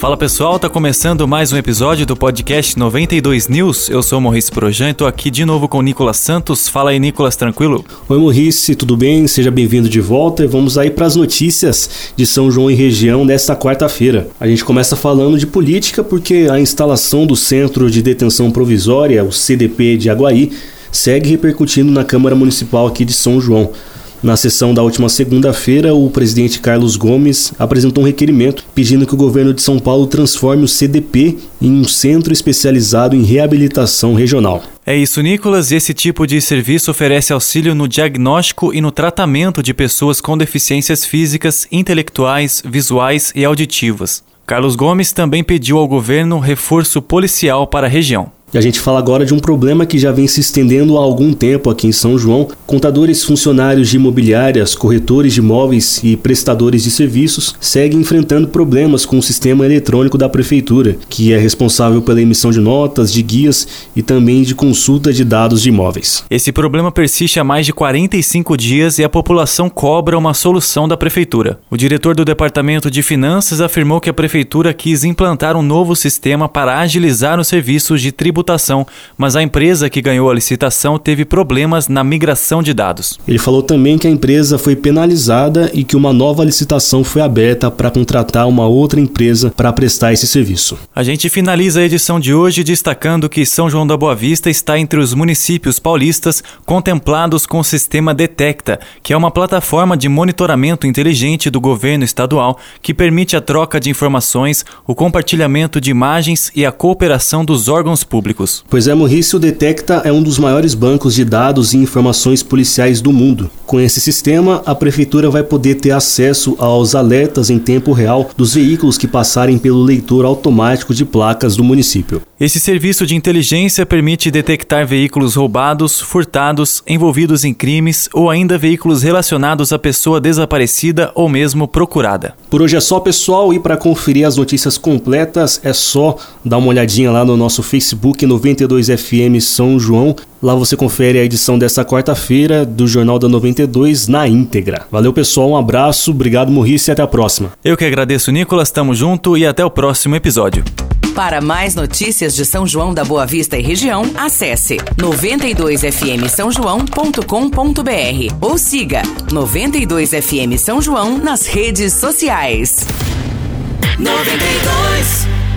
Fala pessoal, tá começando mais um episódio do podcast 92 News. Eu sou o Maurício Projan e tô aqui de novo com o Nicolas Santos. Fala aí, Nicolas, tranquilo? Oi, Maurício, tudo bem? Seja bem-vindo de volta e vamos aí para as notícias de São João e região desta quarta-feira. A gente começa falando de política porque a instalação do Centro de Detenção Provisória, o CDP de Aguaí, segue repercutindo na Câmara Municipal aqui de São João. Na sessão da última segunda-feira, o presidente Carlos Gomes apresentou um requerimento pedindo que o governo de São Paulo transforme o CDP em um centro especializado em reabilitação regional. É isso, Nicolas. Esse tipo de serviço oferece auxílio no diagnóstico e no tratamento de pessoas com deficiências físicas, intelectuais, visuais e auditivas. Carlos Gomes também pediu ao governo reforço policial para a região. E a gente fala agora de um problema que já vem se estendendo há algum tempo aqui em São João. Contadores funcionários de imobiliárias, corretores de imóveis e prestadores de serviços seguem enfrentando problemas com o sistema eletrônico da prefeitura, que é responsável pela emissão de notas, de guias e também de consulta de dados de imóveis. Esse problema persiste há mais de 45 dias e a população cobra uma solução da prefeitura. O diretor do Departamento de Finanças afirmou que a prefeitura quis implantar um novo sistema para agilizar os serviços de tributação tributação, mas a empresa que ganhou a licitação teve problemas na migração de dados. Ele falou também que a empresa foi penalizada e que uma nova licitação foi aberta para contratar uma outra empresa para prestar esse serviço. A gente finaliza a edição de hoje destacando que São João da Boa Vista está entre os municípios paulistas contemplados com o sistema Detecta, que é uma plataforma de monitoramento inteligente do governo estadual que permite a troca de informações, o compartilhamento de imagens e a cooperação dos órgãos públicos públicos. Pois é, Morrício Detecta é um dos maiores bancos de dados e informações policiais do mundo. Com esse sistema, a prefeitura vai poder ter acesso aos alertas em tempo real dos veículos que passarem pelo leitor automático de placas do município. Esse serviço de inteligência permite detectar veículos roubados, furtados, envolvidos em crimes ou ainda veículos relacionados à pessoa desaparecida ou mesmo procurada. Por hoje é só, pessoal, e para conferir as notícias completas é só dar uma olhadinha lá no nosso Facebook Facebook 92FM São João. Lá você confere a edição dessa quarta-feira do Jornal da 92 na íntegra. Valeu, pessoal, um abraço, obrigado, Morrice, e até a próxima. Eu que agradeço, Nicolas, tamo junto e até o próximo episódio. Para mais notícias de São João da Boa Vista e região, acesse 92fm São João.com.br ou siga 92fm São João nas redes sociais. 92